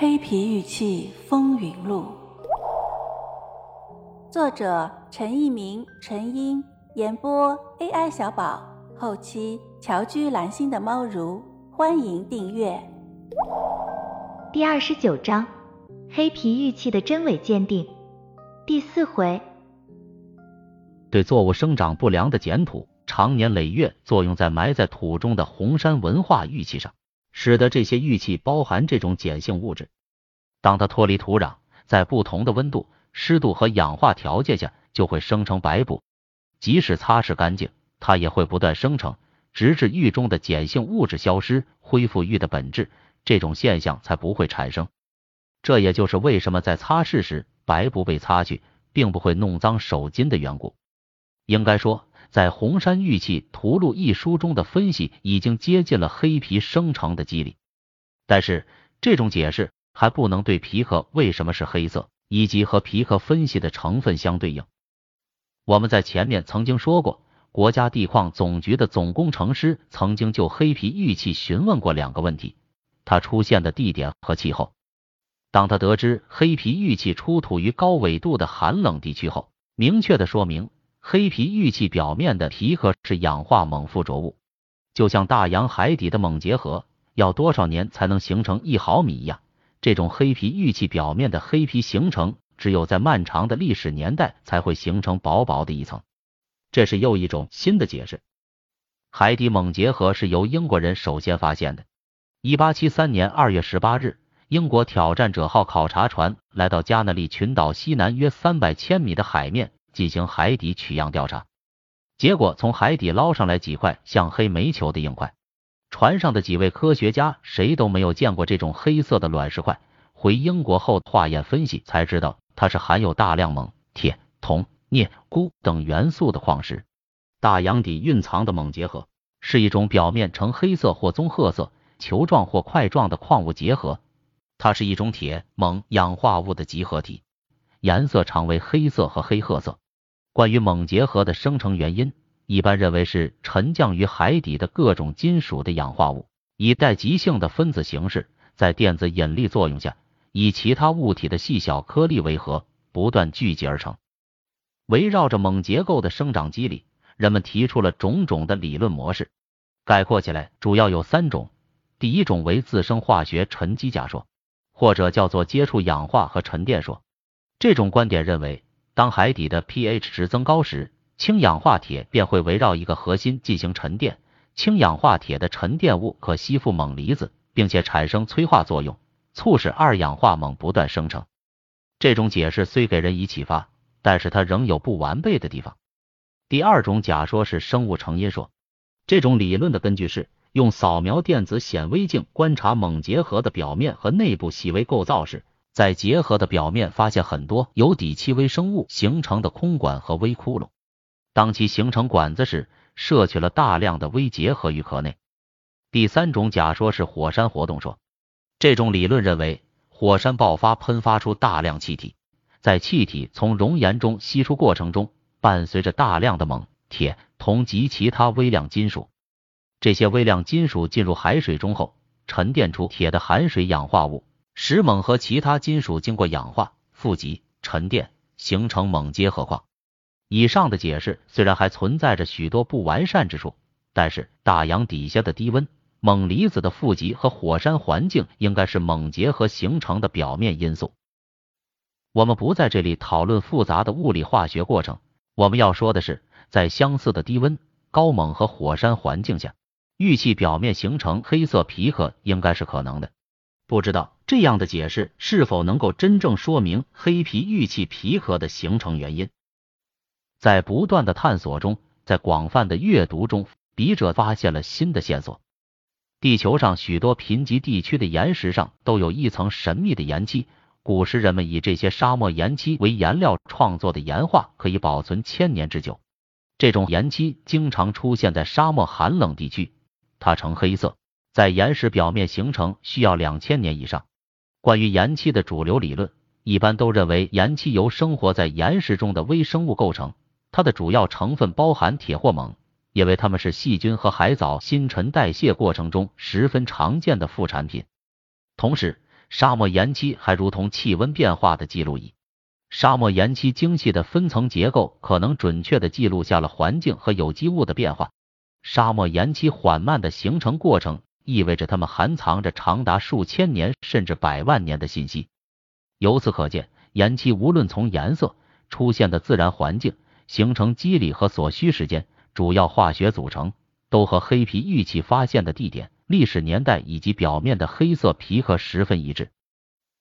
黑皮玉器风云录》，作者陈一鸣、陈英，演播 AI 小宝，后期乔居蓝心的猫如，欢迎订阅。第二十九章：黑皮玉器的真伪鉴定。第四回，对作物生长不良的碱土，长年累月作用在埋在土中的红山文化玉器上。使得这些玉器包含这种碱性物质，当它脱离土壤，在不同的温度、湿度和氧化条件下，就会生成白布。即使擦拭干净，它也会不断生成，直至玉中的碱性物质消失，恢复玉的本质，这种现象才不会产生。这也就是为什么在擦拭时白布被擦去，并不会弄脏手巾的缘故。应该说。在《红山玉器图录》一书中的分析已经接近了黑皮生成的机理，但是这种解释还不能对皮壳为什么是黑色以及和皮壳分析的成分相对应。我们在前面曾经说过，国家地矿总局的总工程师曾经就黑皮玉器询问过两个问题：它出现的地点和气候。当他得知黑皮玉器出土于高纬度的寒冷地区后，明确的说明。黑皮玉器表面的皮壳是氧化锰附着物，就像大洋海底的锰结核要多少年才能形成一毫米一样。这种黑皮玉器表面的黑皮形成，只有在漫长的历史年代才会形成薄薄的一层。这是又一种新的解释。海底锰结核是由英国人首先发现的。一八七三年二月十八日，英国挑战者号考察船来到加那利群岛西南约三百千米的海面。进行海底取样调查，结果从海底捞上来几块像黑煤球的硬块。船上的几位科学家谁都没有见过这种黑色的卵石块。回英国后化验分析才知道，它是含有大量锰、铁、铜、镍、钴等元素的矿石。大洋底蕴藏的锰结合是一种表面呈黑色或棕褐色、球状或块状的矿物结合，它是一种铁锰氧化物的集合体，颜色常为黑色和黑褐色。关于锰结核的生成原因，一般认为是沉降于海底的各种金属的氧化物，以带极性的分子形式，在电子引力作用下，以其他物体的细小颗粒为核，不断聚集而成。围绕着锰结构的生长机理，人们提出了种种的理论模式，概括起来主要有三种。第一种为自生化学沉积假说，或者叫做接触氧化和沉淀说。这种观点认为。当海底的 pH 值增高时，氢氧化铁便会围绕一个核心进行沉淀。氢氧化铁的沉淀物可吸附锰离子，并且产生催化作用，促使二氧化锰不断生成。这种解释虽给人以启发，但是它仍有不完备的地方。第二种假说是生物成因说，这种理论的根据是用扫描电子显微镜观察锰结合的表面和内部细微构造时。在结合的表面发现很多由底气微生物形成的空管和微窟窿，当其形成管子时，摄取了大量的微结合于壳内。第三种假说是火山活动说，这种理论认为火山爆发喷发出大量气体，在气体从熔岩中析出过程中，伴随着大量的锰、铁、铜及其他微量金属。这些微量金属进入海水中后，沉淀出铁的含水氧化物。石锰和其他金属经过氧化、富集、沉淀，形成锰结合矿。以上的解释虽然还存在着许多不完善之处，但是大洋底下的低温、锰离子的富集和火山环境应该是锰结合形成的表面因素。我们不在这里讨论复杂的物理化学过程，我们要说的是，在相似的低温、高锰和火山环境下，玉器表面形成黑色皮壳应该是可能的。不知道这样的解释是否能够真正说明黑皮玉器皮壳的形成原因？在不断的探索中，在广泛的阅读中，笔者发现了新的线索。地球上许多贫瘠地区的岩石上都有一层神秘的岩漆。古时人们以这些沙漠岩漆为颜料创作的岩画可以保存千年之久。这种岩漆经常出现在沙漠寒冷地区，它呈黑色。在岩石表面形成需要两千年以上。关于岩漆的主流理论，一般都认为岩漆由生活在岩石中的微生物构成，它的主要成分包含铁或锰，因为它们是细菌和海藻新陈代谢过程中十分常见的副产品。同时，沙漠岩漆还如同气温变化的记录仪。沙漠岩漆精细的分层结构可能准确的记录下了环境和有机物的变化。沙漠岩漆缓慢的形成过程，意味着它们含藏着长达数千年甚至百万年的信息。由此可见，岩漆无论从颜色、出现的自然环境、形成机理和所需时间、主要化学组成，都和黑皮玉器发现的地点、历史年代以及表面的黑色皮壳十分一致。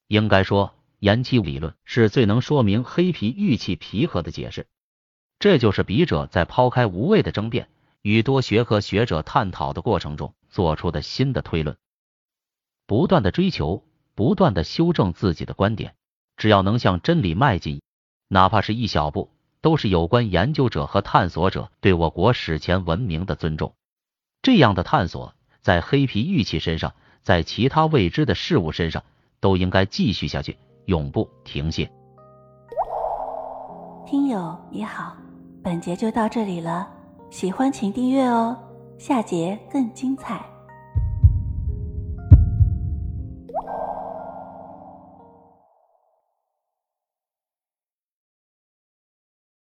应该说。岩漆理论是最能说明黑皮玉器皮壳的解释，这就是笔者在抛开无谓的争辩，与多学科学者探讨的过程中做出的新的推论。不断的追求，不断的修正自己的观点，只要能向真理迈进，哪怕是一小步，都是有关研究者和探索者对我国史前文明的尊重。这样的探索，在黑皮玉器身上，在其他未知的事物身上，都应该继续下去。永不停歇。听友你好，本节就到这里了，喜欢请订阅哦，下节更精彩。